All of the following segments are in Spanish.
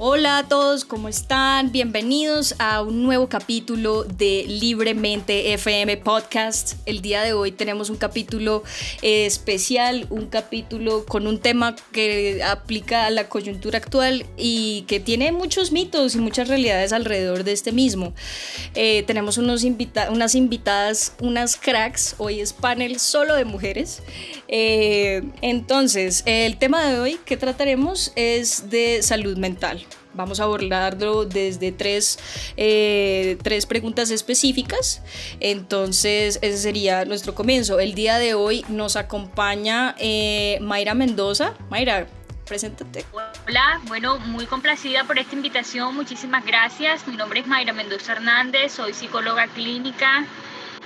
Hola a todos, ¿cómo están? Bienvenidos a un nuevo capítulo de Libremente FM Podcast. El día de hoy tenemos un capítulo eh, especial, un capítulo con un tema que aplica a la coyuntura actual y que tiene muchos mitos y muchas realidades alrededor de este mismo. Eh, tenemos unas invitadas, unas cracks, hoy es panel solo de mujeres. Eh, entonces, el tema de hoy que trataremos es de salud mental. Vamos a abordarlo desde tres, eh, tres preguntas específicas. Entonces, ese sería nuestro comienzo. El día de hoy nos acompaña eh, Mayra Mendoza. Mayra, preséntate. Hola, bueno, muy complacida por esta invitación. Muchísimas gracias. Mi nombre es Mayra Mendoza Hernández, soy psicóloga clínica.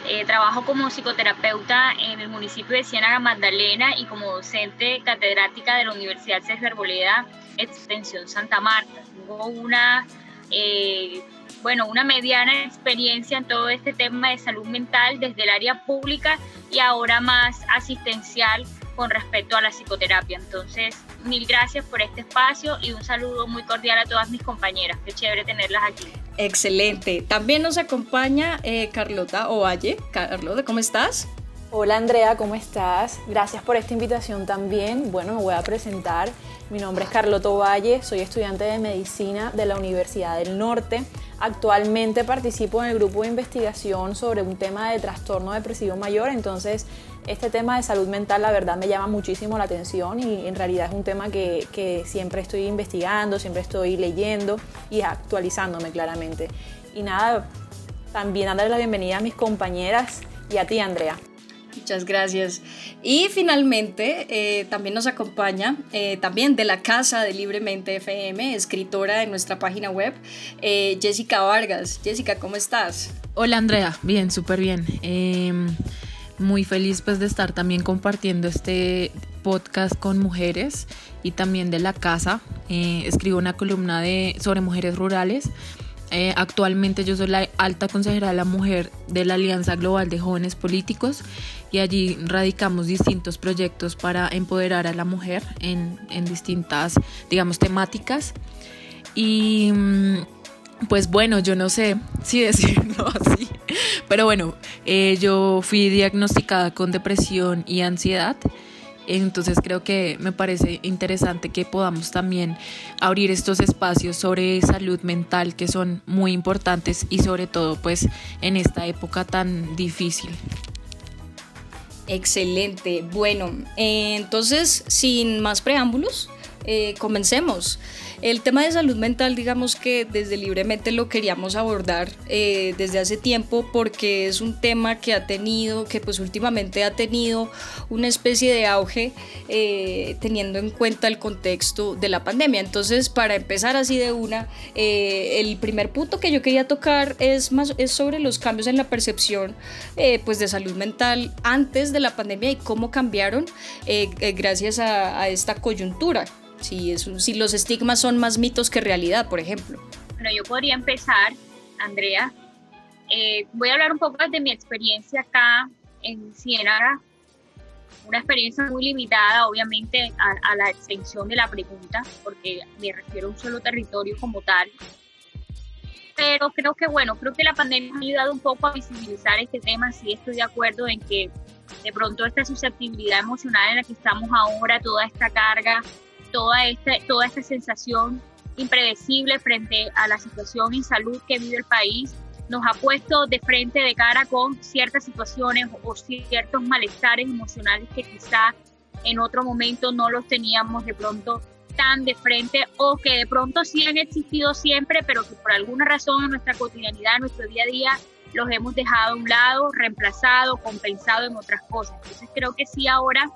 Eh, trabajo como psicoterapeuta en el municipio de Ciénaga Magdalena y como docente catedrática de la Universidad César Boleda, Extensión Santa Marta. Tengo una, eh, bueno, una mediana experiencia en todo este tema de salud mental desde el área pública y ahora más asistencial con respecto a la psicoterapia. Entonces, mil gracias por este espacio y un saludo muy cordial a todas mis compañeras. Qué chévere tenerlas aquí. Excelente. También nos acompaña eh, Carlota Ovalle. Carlota, ¿cómo estás? Hola Andrea, ¿cómo estás? Gracias por esta invitación también. Bueno, me voy a presentar. Mi nombre es Carlota Ovalle, soy estudiante de medicina de la Universidad del Norte. Actualmente participo en el grupo de investigación sobre un tema de trastorno depresivo mayor, entonces este tema de salud mental la verdad me llama muchísimo la atención y en realidad es un tema que, que siempre estoy investigando, siempre estoy leyendo y actualizándome claramente. Y nada, también darle la bienvenida a mis compañeras y a ti Andrea. Muchas gracias. Y finalmente eh, también nos acompaña, eh, también de la Casa de Libremente FM, escritora de nuestra página web, eh, Jessica Vargas. Jessica, ¿cómo estás? Hola Andrea, bien, súper bien. Muy feliz pues de estar también compartiendo este podcast con mujeres y también de la casa. Eh, escribo una columna de, sobre mujeres rurales. Eh, actualmente yo soy la alta consejera de la mujer de la Alianza Global de Jóvenes Políticos y allí radicamos distintos proyectos para empoderar a la mujer en, en distintas, digamos, temáticas. Y mm, pues bueno, yo no sé si decirlo así, pero bueno, eh, yo fui diagnosticada con depresión y ansiedad. Entonces creo que me parece interesante que podamos también abrir estos espacios sobre salud mental que son muy importantes y sobre todo pues en esta época tan difícil. Excelente. Bueno, eh, entonces sin más preámbulos, eh, comencemos. El tema de salud mental, digamos que desde libremente lo queríamos abordar eh, desde hace tiempo porque es un tema que ha tenido, que pues últimamente ha tenido una especie de auge eh, teniendo en cuenta el contexto de la pandemia. Entonces, para empezar así de una, el primer punto que yo quería tocar es, más, es sobre los cambios en la percepción pues de salud mental antes de la pandemia y cómo cambiaron gracias a esta coyuntura si, es, si los estigmas son más mitos que realidad, por ejemplo. Bueno, yo podría empezar, Andrea. Eh, voy a hablar un poco de mi experiencia acá en Ciénaga. Una experiencia muy limitada, obviamente, a, la extensión de la pregunta, porque me refiero a un solo territorio como tal. Pero creo que, bueno, creo que la pandemia ha ayudado un poco a visibilizar este tema. Sí estoy de acuerdo en que de pronto esta susceptibilidad emocional en la que estamos ahora, toda esta carga toda, esta, toda esta sensación impredecible frente a la situación en salud que vive el país, nos ha puesto de frente, de cara con ciertas situaciones o ciertos malestares emocionales que quizá en otro momento no los teníamos de pronto tan de frente o que de pronto sí han existido siempre, pero que por alguna razón en nuestra cotidianidad, en nuestro día a día, los hemos dejado a un lado, reemplazado, compensado en otras cosas. Entonces creo que sí ahora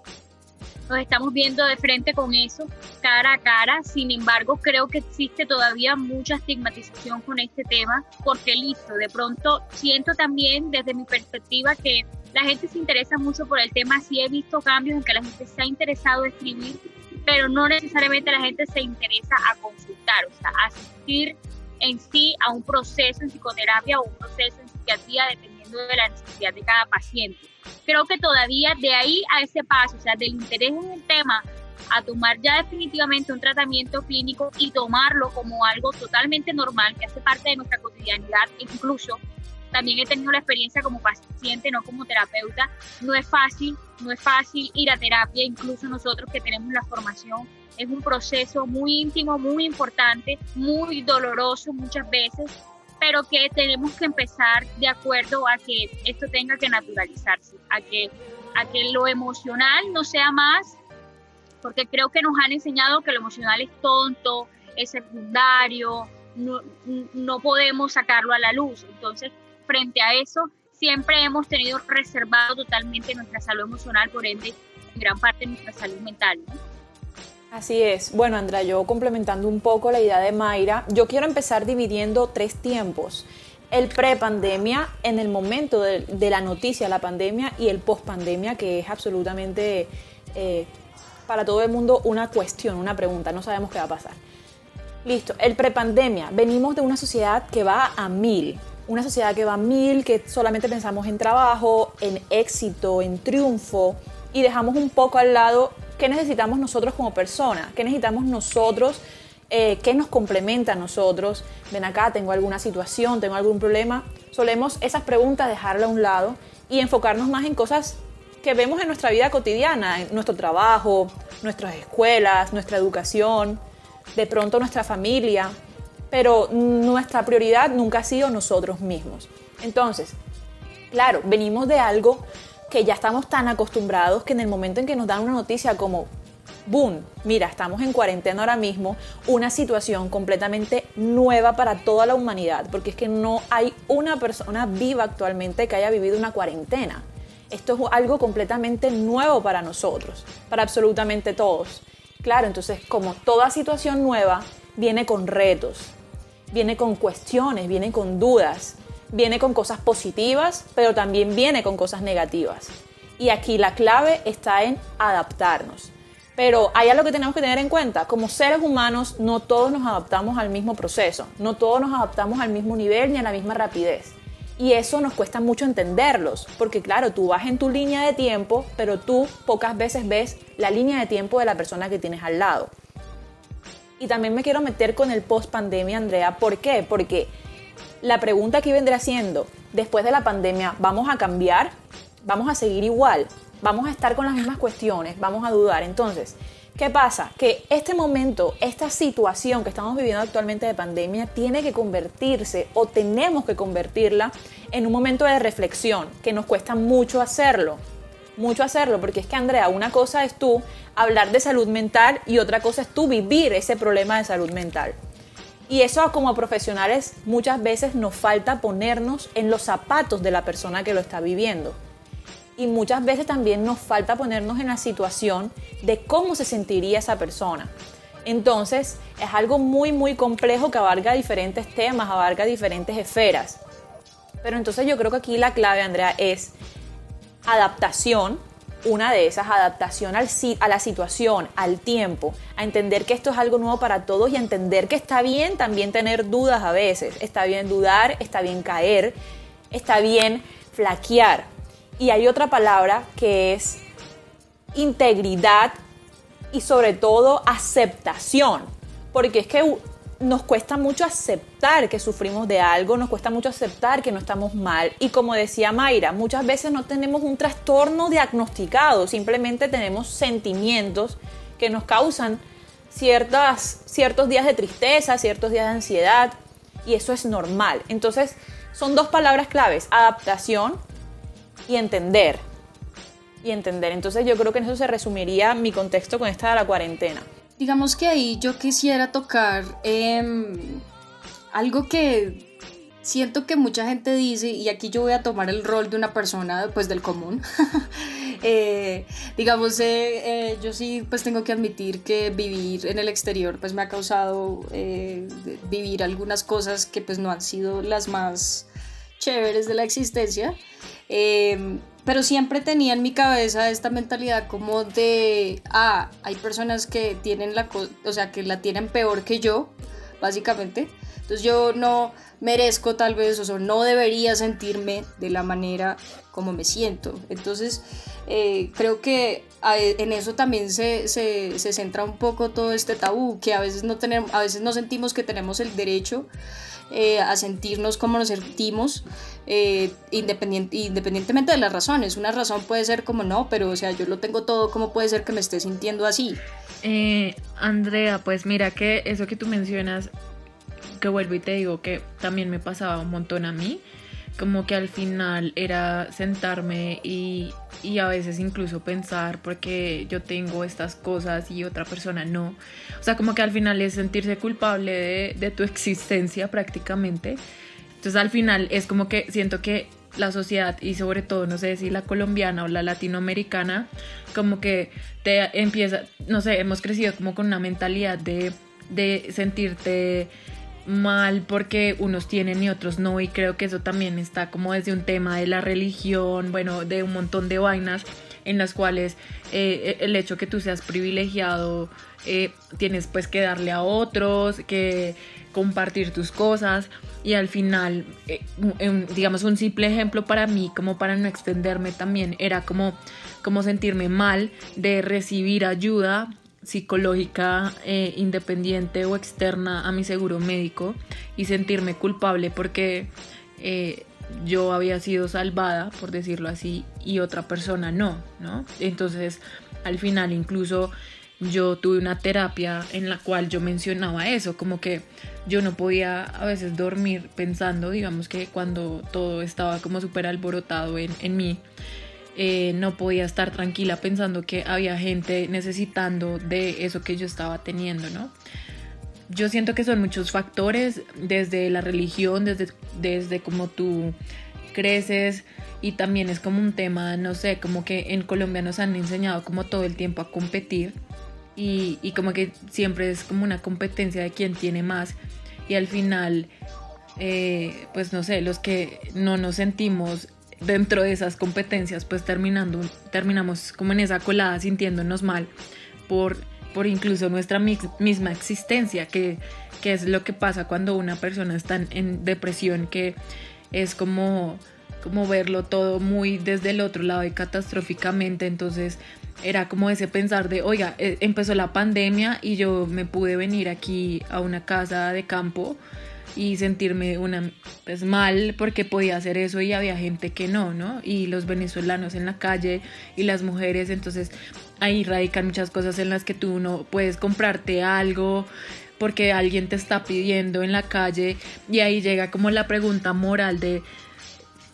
nos estamos viendo de frente con eso, cara a cara. Sin embargo, creo que existe todavía mucha estigmatización con este tema, porque listo, de pronto siento también desde mi perspectiva que la gente se interesa mucho por el tema. Sí he visto cambios en que la gente se ha interesado en escribir, pero no necesariamente la gente se interesa a consultar, o sea, asistir en sí a un proceso en psicoterapia o un proceso en psiquiatría, dependiendo de la necesidad de cada paciente creo que todavía de ahí a ese paso, o sea, del interés en el tema a tomar ya definitivamente un tratamiento clínico y tomarlo como algo totalmente normal, que hace parte de nuestra cotidianidad, incluso también he tenido la experiencia como paciente, no como terapeuta. No es fácil, no es fácil ir a terapia, incluso nosotros que tenemos la formación. Es un proceso muy íntimo, muy importante, muy doloroso muchas veces, pero que tenemos que empezar de acuerdo a que esto tenga que naturalizarse, a que, a que lo emocional no sea más, porque creo que nos han enseñado que lo emocional es tonto, es secundario, no, no podemos sacarlo a la luz. Entonces, frente a eso, siempre hemos tenido reservado totalmente nuestra salud emocional, por ende, gran parte de nuestra salud mental. Así es. Bueno, Andrea, yo complementando un poco la idea de Mayra, yo quiero empezar dividiendo tres tiempos. El pre-pandemia, en el momento de, la noticia, la pandemia, y el post-pandemia, que es absolutamente eh, para todo el mundo una cuestión, una pregunta, no sabemos qué va a pasar. Listo, el pre-pandemia, venimos de una sociedad que va a mil, una sociedad que va a mil, que solamente pensamos en trabajo, en éxito, en triunfo, y dejamos un poco al lado qué necesitamos nosotros como personas, qué necesitamos nosotros, eh, qué nos complementa a nosotros. Ven acá, tengo alguna situación, tengo algún problema. Solemos esas preguntas dejarla a un lado y enfocarnos más en cosas que vemos en nuestra vida cotidiana, en nuestro trabajo, nuestras escuelas, nuestra educación, de pronto nuestra familia, pero nuestra prioridad nunca ha sido nosotros mismos. Entonces, claro, venimos de algo que ya estamos tan acostumbrados que en el momento en que nos dan una noticia como, boom, mira, estamos en cuarentena ahora mismo, una situación completamente nueva para toda la humanidad, porque es que no hay una persona viva actualmente que haya vivido una cuarentena. Esto es algo completamente nuevo para nosotros, para absolutamente todos. Claro, entonces como toda situación nueva viene con retos, viene con cuestiones, viene con dudas, viene con cosas positivas, pero también viene con cosas negativas. Y aquí la clave está en adaptarnos. Pero hay algo que tenemos que tener en cuenta. Como seres humanos, no todos nos adaptamos al mismo proceso, no todos nos adaptamos al mismo nivel ni a la misma rapidez. Y eso nos cuesta mucho entenderlos, porque claro, tú vas en tu línea de tiempo, pero tú pocas veces ves la línea de tiempo de la persona que tienes al lado. Y también me quiero meter con el post pandemia, Andrea. ¿Por qué? Porque la pregunta que vendrá siendo, después de la pandemia, ¿vamos a cambiar? ¿Vamos a seguir igual? ¿Vamos a estar con las mismas cuestiones? ¿Vamos a dudar? Entonces, ¿qué pasa? Que este momento, esta situación que estamos viviendo actualmente de pandemia, tiene que convertirse o tenemos que convertirla en un momento de reflexión, que nos cuesta mucho hacerlo mucho hacerlo, porque es que Andrea, una cosa es tú hablar de salud mental y otra cosa es tú vivir ese problema de salud mental. Y eso como profesionales muchas veces nos falta ponernos en los zapatos de la persona que lo está viviendo. Y muchas veces también nos falta ponernos en la situación de cómo se sentiría esa persona. Entonces es algo muy muy complejo que abarca diferentes temas, abarca diferentes esferas. Pero entonces yo creo que aquí la clave, Andrea, es adaptación, una de esas, adaptación al, a la situación, al tiempo, a entender que esto es algo nuevo para todos y a entender que está bien también tener dudas a veces, está bien dudar, está bien caer, está bien flaquear. Y hay otra palabra que es integridad y sobre todo aceptación, porque es que nos cuesta mucho aceptar que sufrimos de algo, nos cuesta mucho aceptar que no estamos mal. Y como decía Mayra, muchas veces no tenemos un trastorno diagnosticado, simplemente tenemos sentimientos que nos causan ciertas, ciertos días de tristeza, ciertos días de ansiedad, y eso es normal. Entonces, son dos palabras claves, adaptación y entender. Y entender. Entonces yo creo que en eso se resumiría mi contexto con esta de la cuarentena. Digamos que ahí yo quisiera tocar em, algo que siento que mucha gente dice, y aquí yo voy a tomar el rol de una persona pues del común. Eh, digamos, eh, eh, yo sí pues tengo que admitir que vivir en el exterior pues me ha causado vivir algunas cosas que pues no han sido las más chéveres de la existencia. Em, pero siempre tenía en mi cabeza esta mentalidad como de, ah, hay personas que tienen la, o sea, que la tienen peor que yo, básicamente. Entonces yo no merezco tal vez, o no debería sentirme de la manera como me siento. Entonces eh, creo que en eso también se, se, se, centra un poco todo este tabú, que a veces no, tenemos, a veces no sentimos que tenemos el derecho eh, a sentirnos como nos sentimos, eh, independientemente de las razones. Una razón puede ser como no, pero o sea, yo lo tengo todo, ¿cómo puede ser que me esté sintiendo así? Andrea, pues mira que eso que tú mencionas, que vuelvo y te digo que también me pasaba un montón a mí como que al final era sentarme y, a veces incluso pensar porque yo tengo estas cosas y otra persona no. O sea, como que al final es sentirse culpable de, de tu existencia prácticamente. Entonces al final es como que siento que la sociedad y sobre todo, no sé si la colombiana o la latinoamericana, como que te empieza, no sé, hemos crecido como con una mentalidad de, de sentirte mal porque unos tienen y otros no y creo que eso también está como desde un tema de la religión, bueno, de un montón de vainas en las cuales eh, el hecho que tú seas privilegiado eh, tienes pues que darle a otros, que compartir tus cosas y al final, eh, digamos un simple ejemplo para mí, como para no extenderme también, era como, como sentirme mal de recibir ayuda psicológica eh, independiente o externa a mi seguro médico y sentirme culpable porque eh, yo había sido salvada, por decirlo así, y otra persona no, ¿no? Entonces, al final incluso yo tuve una terapia en la cual yo mencionaba eso, como que yo no podía a veces dormir pensando, digamos que cuando todo estaba como súper alborotado en, en mí, eh, no podía estar tranquila pensando que había gente necesitando de eso que yo estaba teniendo, ¿no? Yo siento que son muchos factores, desde la religión, desde, desde cómo tú creces y también es como un tema, no sé, como que en Colombia nos han enseñado como todo el tiempo a competir y, y como que siempre es como una competencia de quién tiene más y al final, eh, pues no sé, los que no nos sentimos dentro de esas competencias, pues terminando, terminamos como en esa colada sintiéndonos mal por, por incluso nuestra misma existencia, que, que es lo que pasa cuando una persona está en depresión, que es como, como verlo todo muy desde el otro lado y catastróficamente, entonces era como ese pensar de, oiga, eh, empezó la pandemia y yo me pude venir aquí a una casa de campo y sentirme una pues mal porque podía hacer eso y había gente que no, ¿no? Y los venezolanos en la calle y las mujeres, entonces ahí radican muchas cosas en las que tú no puedes comprarte algo porque alguien te está pidiendo en la calle y ahí llega como la pregunta moral de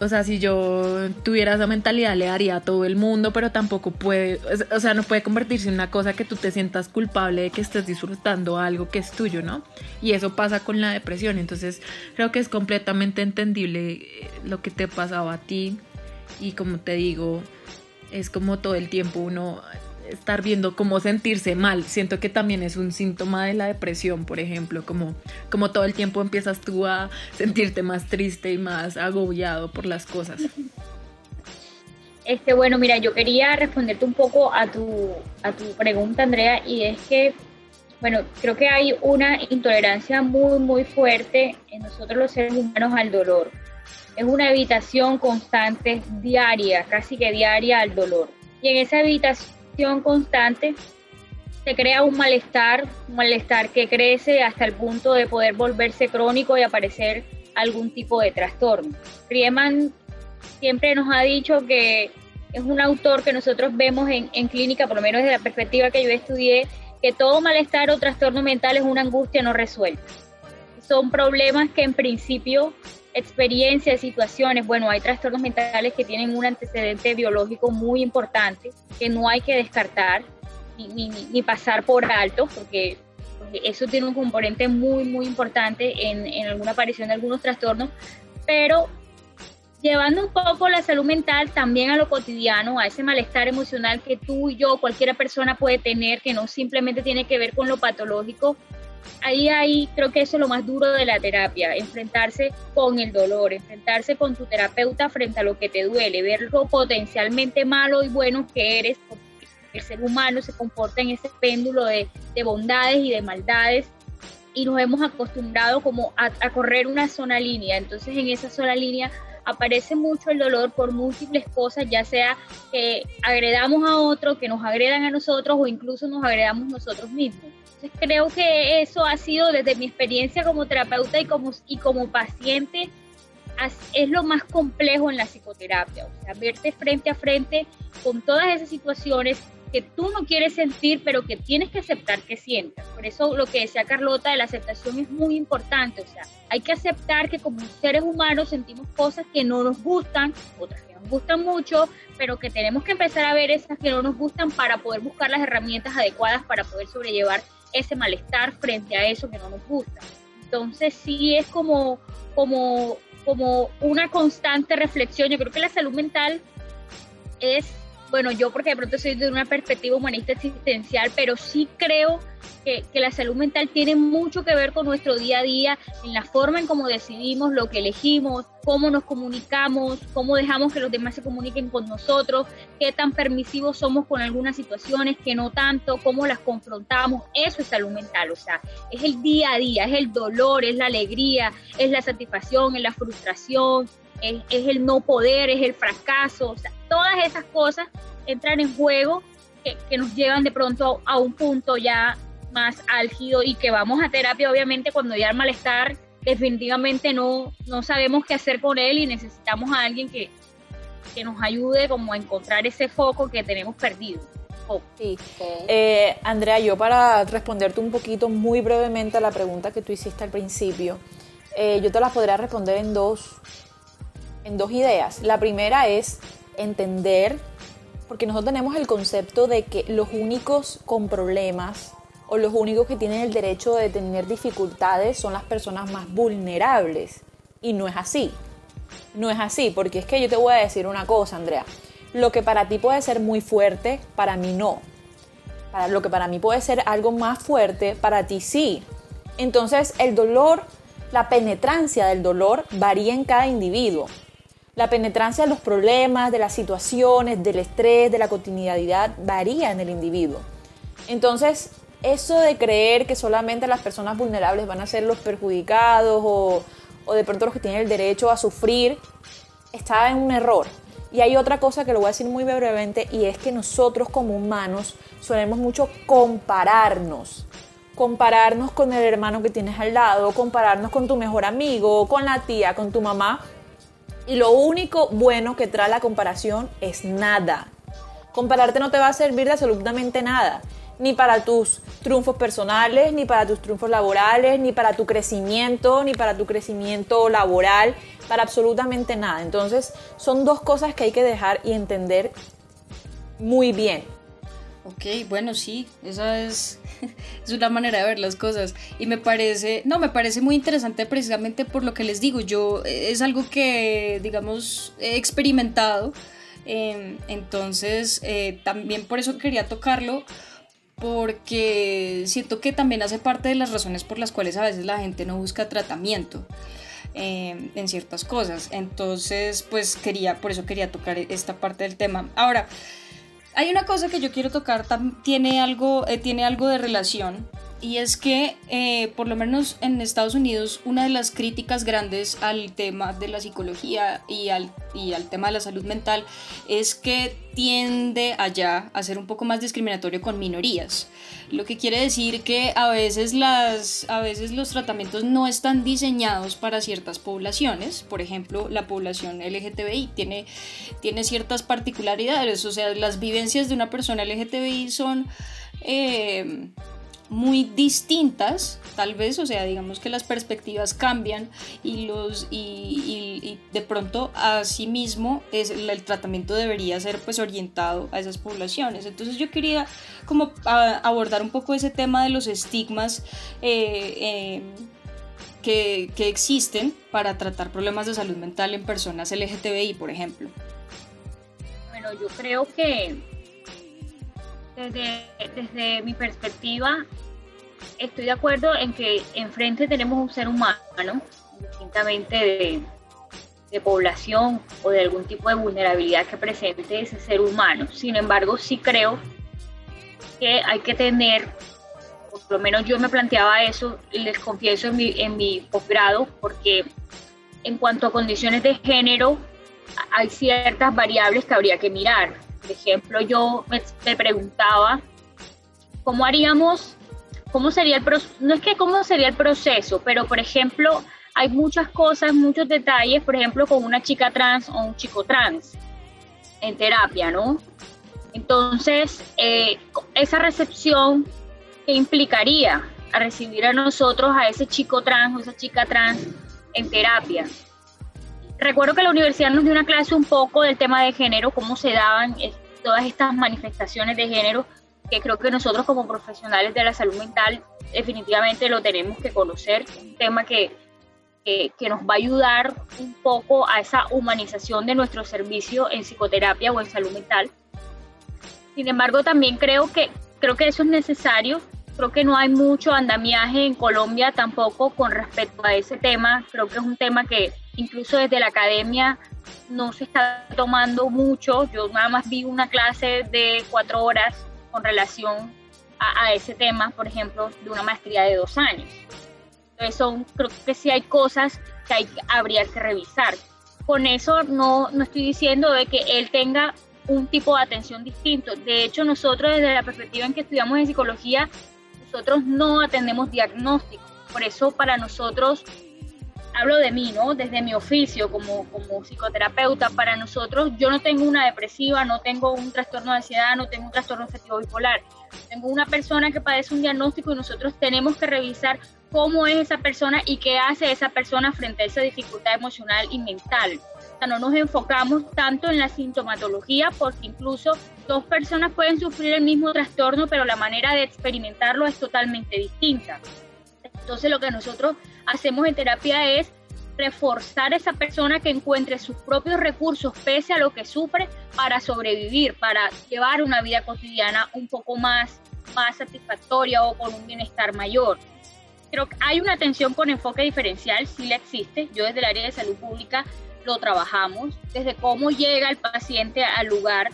o sea, si yo tuviera esa mentalidad le daría a todo el mundo, pero tampoco puede, o sea, no puede convertirse en una cosa que tú te sientas culpable de que estés disfrutando algo que es tuyo, ¿no? Y eso pasa con la depresión, entonces creo que es completamente entendible eh, lo que te pasaba a ti y como te digo, es como todo el tiempo uno estar viendo cómo sentirse mal. Siento que también es un síntoma de la depresión, por ejemplo, como, como todo el tiempo empiezas tú a sentirte más triste y más agobiado por las cosas. Este, bueno, mira, yo quería responderte un poco a tu, a tu pregunta, Andrea, y es que, bueno, creo que hay una intolerancia muy, muy fuerte en nosotros los seres humanos al dolor. Es una evitación constante, diaria, casi que diaria al dolor. Y en esa evitación constante, se crea un malestar, un malestar que crece hasta el punto de poder volverse crónico y aparecer algún tipo de trastorno. Riemann siempre nos ha dicho que es un autor que nosotros vemos en, en clínica, por lo menos desde la perspectiva que yo estudié, que todo malestar o trastorno mental es una angustia no resuelta. Son problemas que en principio experiencias, situaciones, bueno, hay trastornos mentales que tienen un antecedente biológico muy importante que no hay que descartar ni, ni, pasar por alto, porque, eso tiene un componente muy, muy importante en, en alguna aparición de algunos trastornos, pero llevando un poco la salud mental también a lo cotidiano, a ese malestar emocional que tú y yo, cualquiera persona puede tener, que no simplemente tiene que ver con lo patológico, ahí, ahí creo que eso es lo más duro de la terapia, enfrentarse con el dolor, enfrentarse con tu terapeuta frente a lo que te duele, ver lo potencialmente malo y bueno que eres, porque el ser humano se comporta en ese péndulo de, de bondades y de maldades y nos hemos acostumbrado como a, correr una sola línea. Entonces en esa sola línea aparece mucho el dolor por múltiples cosas, ya sea que agredamos a otro, que nos agredan a nosotros o incluso nos agredamos nosotros mismos. Entonces creo que eso ha sido desde mi experiencia como terapeuta y como, y como paciente, es lo más complejo en la psicoterapia, o sea, verte frente a frente con todas esas situaciones que tú no quieres sentir, pero que tienes que aceptar que sientas. Por eso lo que decía Carlota de la aceptación es muy importante. O sea, hay que aceptar que como seres humanos sentimos cosas que no nos gustan, otras que nos gustan mucho, pero que tenemos que empezar a ver esas que no nos gustan para poder buscar las herramientas adecuadas para poder sobrellevar ese malestar frente a eso que no nos gusta. Entonces sí es como, como, como una constante reflexión. Yo creo que la salud mental es bueno, yo porque de pronto soy de una perspectiva humanista existencial, pero sí creo que, la salud mental tiene mucho que ver con nuestro día a día, en la forma en cómo decidimos, lo que elegimos, cómo nos comunicamos, cómo dejamos que los demás se comuniquen con nosotros, qué tan permisivos somos con algunas situaciones, que no tanto, cómo las confrontamos. Eso es salud mental, o sea, es el día a día, es el dolor, es la alegría, es la satisfacción, es la frustración, es, el no poder, es el fracaso, o sea, todas esas cosas entran en juego que, nos llevan de pronto a, un punto ya más álgido y que vamos a terapia obviamente cuando ya el malestar definitivamente no, no sabemos qué hacer con él y necesitamos a alguien que, que nos ayude como a encontrar ese foco que tenemos perdido. Sí. Eh, Andrea, yo para responderte un poquito muy brevemente a la pregunta que tú hiciste al principio, eh, yo te la podría responder en dos, en dos ideas. La primera es entender, porque nosotros tenemos el concepto de que los únicos con problemas o los únicos que tienen el derecho de tener dificultades son las personas más vulnerables. Y no es así. No es así, porque es que yo te voy a decir una cosa, Andrea. Lo que para ti puede ser muy fuerte, para mí no. Para lo que para mí puede ser algo más fuerte, para ti sí. Entonces el dolor, la penetrancia del dolor varía en cada individuo. La penetrancia de los problemas, de las situaciones, del estrés, de la cotidianidad varía en el individuo. Entonces, eso de creer que solamente las personas vulnerables van a ser los perjudicados o, de pronto los que tienen el derecho a sufrir, está en un error. Y hay otra cosa que lo voy a decir muy brevemente y es que nosotros como humanos solemos mucho compararnos. Compararnos con el hermano que tienes al lado, compararnos con tu mejor amigo, con la tía, con tu mamá y lo único bueno que trae la comparación es nada. Compararte no te va a servir de absolutamente nada. Ni para tus triunfos personales, ni para tus triunfos laborales, ni para tu crecimiento, ni para tu crecimiento laboral, para absolutamente nada. Entonces son dos cosas que hay que dejar y entender muy bien. Ok, bueno, sí, esa es, es una manera de ver las cosas. Y me parece, no, me parece muy interesante precisamente por lo que les digo. Yo eh, es algo que, digamos, he experimentado. Em, entonces, eh, también por eso quería tocarlo, porque siento que también hace parte de las razones por las cuales a veces la gente no busca tratamiento. Em, en ciertas cosas entonces pues quería por eso quería tocar esta parte del tema ahora hay una cosa que yo quiero tocar, tiene algo, eh, tiene algo de relación, y es que, eh, por lo menos en Estados Unidos, una de las críticas grandes al tema de la psicología y al, y al tema de la salud mental es que tiende allá a ser un poco más discriminatorio con minorías. Lo que quiere decir que a veces, las, a veces los tratamientos no están diseñados para ciertas poblaciones. Por ejemplo, la población LGTBI tiene, tiene ciertas particularidades. O sea, las vivencias de una persona LGTBI son... Eh, muy distintas, tal vez, o sea, digamos que las perspectivas cambian y, los, y, de pronto asimismo es, el tratamiento debería ser pues orientado a esas poblaciones. Entonces yo quería como abordar un poco ese tema de los estigmas eh, em, que, que existen para tratar problemas de salud mental en personas LGTBI, por ejemplo. Bueno, yo creo que desde, mi perspectiva, estoy de acuerdo en que enfrente tenemos un ser humano, distintamente de, población o de algún tipo de vulnerabilidad que presente ese ser humano. Sin embargo, sí creo que hay que tener, lo menos yo me planteaba eso, les confieso en mi, en mi posgrado, porque en cuanto a condiciones de género, hay ciertas variables que habría que mirar. Por ejemplo, yo me, preguntaba, ¿cómo haríamos, cómo sería el proceso? No es que cómo sería el proceso, pero por ejemplo, hay muchas cosas, muchos detalles, por ejemplo, con una chica trans o un chico trans en terapia, ¿no? Entonces, eh, esa recepción que implicaría a recibir a nosotros, a ese chico trans o esa chica trans en terapia. Recuerdo que la universidad nos dio una clase un poco del tema de género, cómo se daban eh, todas estas manifestaciones de género, que creo que nosotros como profesionales de la salud mental definitivamente lo tenemos que conocer, un tema que, que, nos va a ayudar un poco a esa humanización de nuestro servicio en psicoterapia o en salud mental. Sin embargo, también creo que, creo que eso es necesario. Creo que no hay mucho andamiaje en Colombia tampoco con respecto a ese tema. Creo que es un tema que incluso desde la academia no se está tomando mucho. Yo nada más vi una clase de cuatro horas con relación a, ese tema, por ejemplo, de una maestría de dos años. Entonces son, creo que sí hay cosas que hay, habría que revisar. Con eso no, no estoy diciendo de que él tenga un tipo de atención distinto. De hecho, nosotros desde la perspectiva en que estudiamos en psicología, nosotros no atendemos diagnóstico. Por eso para nosotros, hablo de mí, ¿no? Desde mi oficio como, como psicoterapeuta, para nosotros yo no tengo una depresiva, no tengo un trastorno de ansiedad, no tengo un trastorno afectivo bipolar. Tengo una persona que padece un diagnóstico y nosotros tenemos que revisar cómo es esa persona y qué hace esa persona frente a esa dificultad emocional y mental no nos enfocamos tanto en la sintomatología porque incluso dos personas pueden sufrir el mismo trastorno, pero la manera de experimentarlo es totalmente distinta. Entonces lo que nosotros hacemos en terapia es reforzar a esa persona que encuentre sus propios recursos pese a lo que sufre para sobrevivir, para llevar una vida cotidiana un poco más, más satisfactoria o con un bienestar mayor. Creo que hay una atención con enfoque diferencial, sí la existe. Yo desde el área de salud pública lo trabajamos, desde cómo llega el paciente al lugar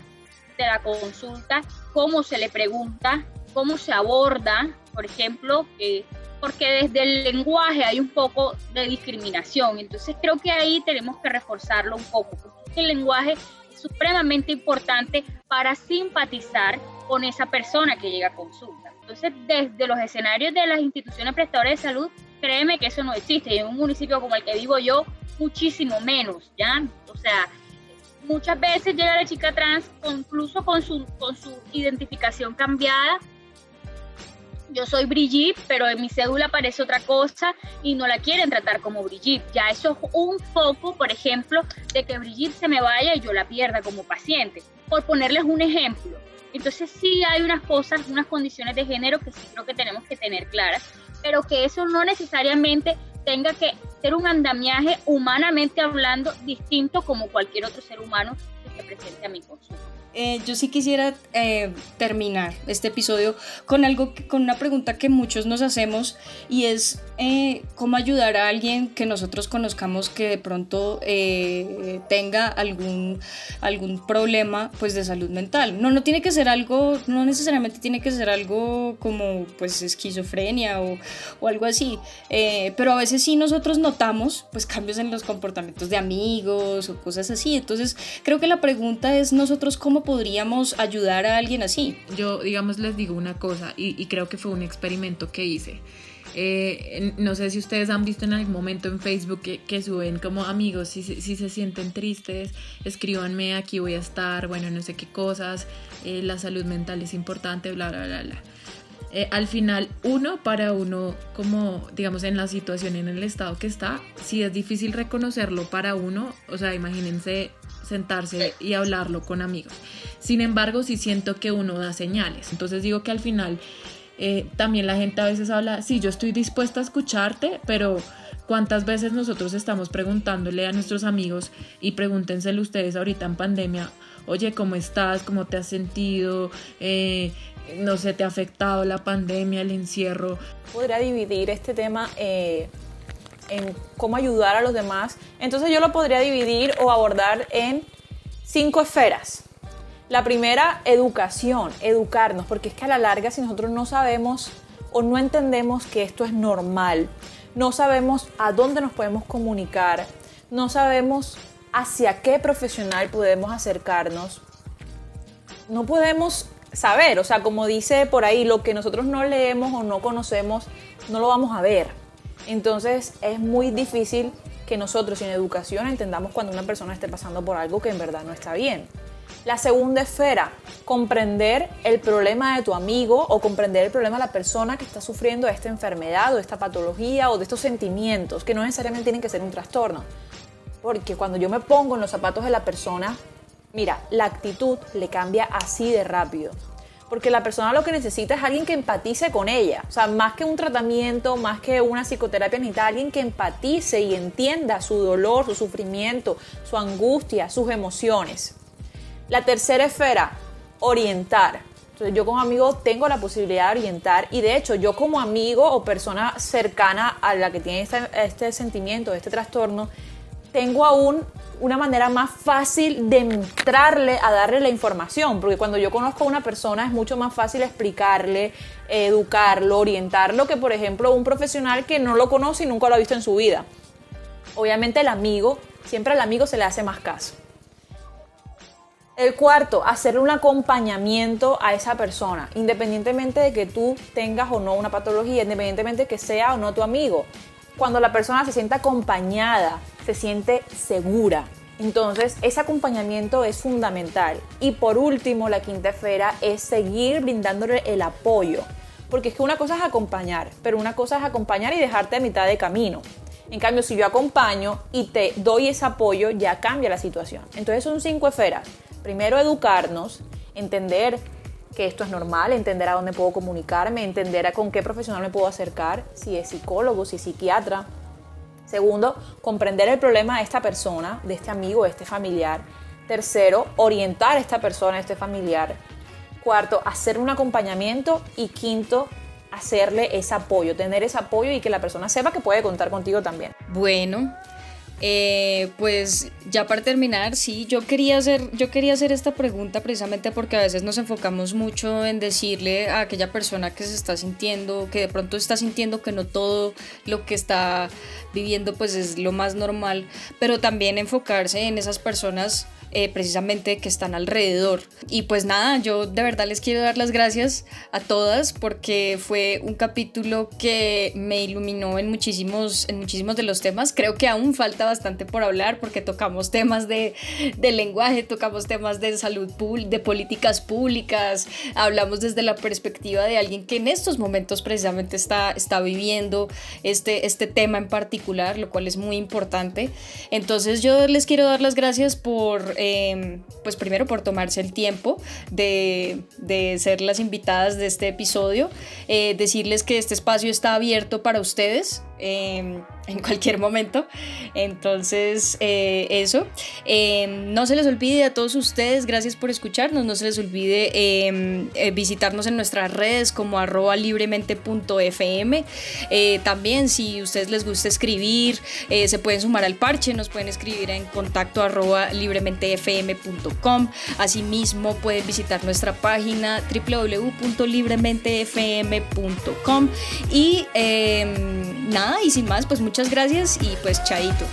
de la consulta, cómo se le pregunta, cómo se aborda, por ejemplo, porque desde el lenguaje hay un poco de discriminación, entonces creo que ahí tenemos que reforzarlo un poco, el lenguaje es supremamente importante para simpatizar con esa persona que llega a consulta. Entonces, desde los escenarios de las instituciones prestadoras de salud, créeme que eso no existe. Y en un municipio como el que vivo yo, muchísimo menos, ¿ya? O sea, muchas veces llega la chica trans incluso con su, con su identificación cambiada. Yo soy Brigitte, pero en mi cédula aparece otra cosa y no la quieren tratar como Brigitte. Ya eso es un foco, por ejemplo, de que Brigitte se me vaya y yo la pierda como paciente. Por ponerles un ejemplo. Entonces sí hay unas cosas, unas condiciones de género que sí creo que tenemos que tener claras, pero que eso no necesariamente tenga que ser un andamiaje humanamente hablando distinto como cualquier otro ser humano que se presente a mi consulta. Eh, yo sí quisiera eh, terminar este episodio con algo, con una pregunta que muchos nos hacemos y es eh, cómo ayudar a alguien que nosotros conozcamos que de pronto tenga algún, algún problema pues de salud mental. No, no tiene que ser algo, no necesariamente tiene que ser algo como pues esquizofrenia o, o algo así, pero a veces sí nosotros notamos pues cambios en los comportamientos de amigos o cosas así. Entonces creo que la pregunta es nosotros cómo podríamos ayudar a alguien así? Yo, digamos, les digo una cosa y, creo que fue un experimento que hice. Eh, no sé si ustedes han visto en algún momento en Facebook que, suben como amigos, si, se sienten tristes, escríbanme, aquí voy a estar, bueno, no sé qué cosas, eh, la salud mental es importante, bla, bla, bla, bla. Eh, al final, uno para uno, como digamos en la situación, en el estado que está, si es difícil reconocerlo para uno, o sea, imagínense sentarse y hablarlo con amigos. Sin embargo, sí siento que uno da señales. Entonces digo que al final eh, también la gente a veces habla, sí, yo estoy dispuesta a escucharte, pero ¿cuántas veces nosotros estamos preguntándole a nuestros amigos y pregúntenselo ustedes ahorita en pandemia, oye, ¿cómo estás? ¿Cómo te has sentido? Eh, no sé, ¿te ha afectado la pandemia, el encierro? Podría dividir este tema eh, en cómo ayudar a los demás. Entonces yo lo podría dividir o abordar en cinco esferas. La primera, educación, educarnos, porque es que a la larga si nosotros no sabemos o no entendemos que esto es normal, no sabemos a dónde nos podemos comunicar, no sabemos hacia qué profesional podemos acercarnos, no podemos saber, o sea, como dice por ahí, lo que nosotros no leemos o no conocemos, no lo vamos a ver. Entonces es muy difícil que nosotros en educación entendamos cuando una persona esté pasando por algo que en verdad no está bien. La segunda esfera, comprender el problema de tu amigo o comprender el problema de la persona que está sufriendo esta enfermedad o esta patología o de estos sentimientos, que no necesariamente tienen que ser un trastorno. Porque cuando yo me pongo en los zapatos de la persona, mira, la actitud le cambia así de rápido. Porque la persona lo que necesita es alguien que empatice con ella. O sea, más que un tratamiento, más que una psicoterapia, necesita alguien que empatice y entienda su dolor, su sufrimiento, su angustia, sus emociones. La tercera esfera, orientar. Entonces yo como amigo tengo la posibilidad de orientar y de hecho yo como amigo o persona cercana a la que tiene este, sentimiento, este trastorno, tengo aún una manera más fácil de entrarle a darle la información, porque cuando yo conozco a una persona es mucho más fácil explicarle, educarlo, orientarlo, que por ejemplo un profesional que no lo conoce y nunca lo ha visto en su vida. Obviamente el amigo, siempre al amigo se le hace más caso. El cuarto, hacerle un acompañamiento a esa persona, independientemente de que tú tengas o no una patología, independientemente de que sea o no tu amigo. Cuando la persona se sienta acompañada, se siente segura. Entonces, ese acompañamiento es fundamental. Y por último, la quinta esfera es seguir brindándole el apoyo. Porque es que una cosa es acompañar, pero una cosa es acompañar y dejarte a mitad de camino. En cambio, si yo acompaño y te doy ese apoyo, ya cambia la situación. Entonces son cinco esferas. Primero, educarnos, entender que esto es normal, entender a dónde puedo comunicarme, entender a con qué profesional me puedo acercar, si es psicólogo, si es psiquiatra, Segundo, comprender el problema de esta persona, de este amigo, de este familiar. Tercero, orientar a esta persona, a este familiar. Cuarto, hacer un acompañamiento. Y quinto, hacerle ese apoyo, tener ese apoyo y que la persona sepa que puede contar contigo también. Bueno, eh, pues ya para terminar, sí, yo quería, hacer, yo quería hacer esta pregunta precisamente porque a veces nos enfocamos mucho en decirle a aquella persona que se está sintiendo, que de pronto está sintiendo que no todo lo que está viviendo pues es lo más normal, pero también enfocarse en esas personas eh, precisamente que están alrededor. Y pues nada, yo de verdad les quiero dar las gracias a todas porque fue un capítulo que me iluminó en muchísimos, en muchísimos de los temas. Creo que aún falta bastante por hablar porque tocamos temas de, de lenguaje, tocamos temas de salud pública, de políticas públicas, hablamos desde la perspectiva de alguien que en estos momentos precisamente está, está viviendo este, este tema en particular, lo cual es muy importante. Entonces yo les quiero dar las gracias por Em, pues primero por tomarse el tiempo de, ser las invitadas de este episodio, eh, decirles que este espacio está abierto para ustedes. Em, en cualquier momento. Entonces, eh, eso. Em, no se les olvide a todos ustedes, gracias por escucharnos. No se les olvide em, eh, visitarnos en nuestras redes como arroba libremente.fm. Eh, también, si ustedes les gusta escribir, se pueden sumar al parche, nos pueden escribir en contacto arroba librementefm.com. Asimismo, pueden visitar nuestra página www.librementefm.com. Y em, nada, y sin más, pues muchas gracias y pues chaito.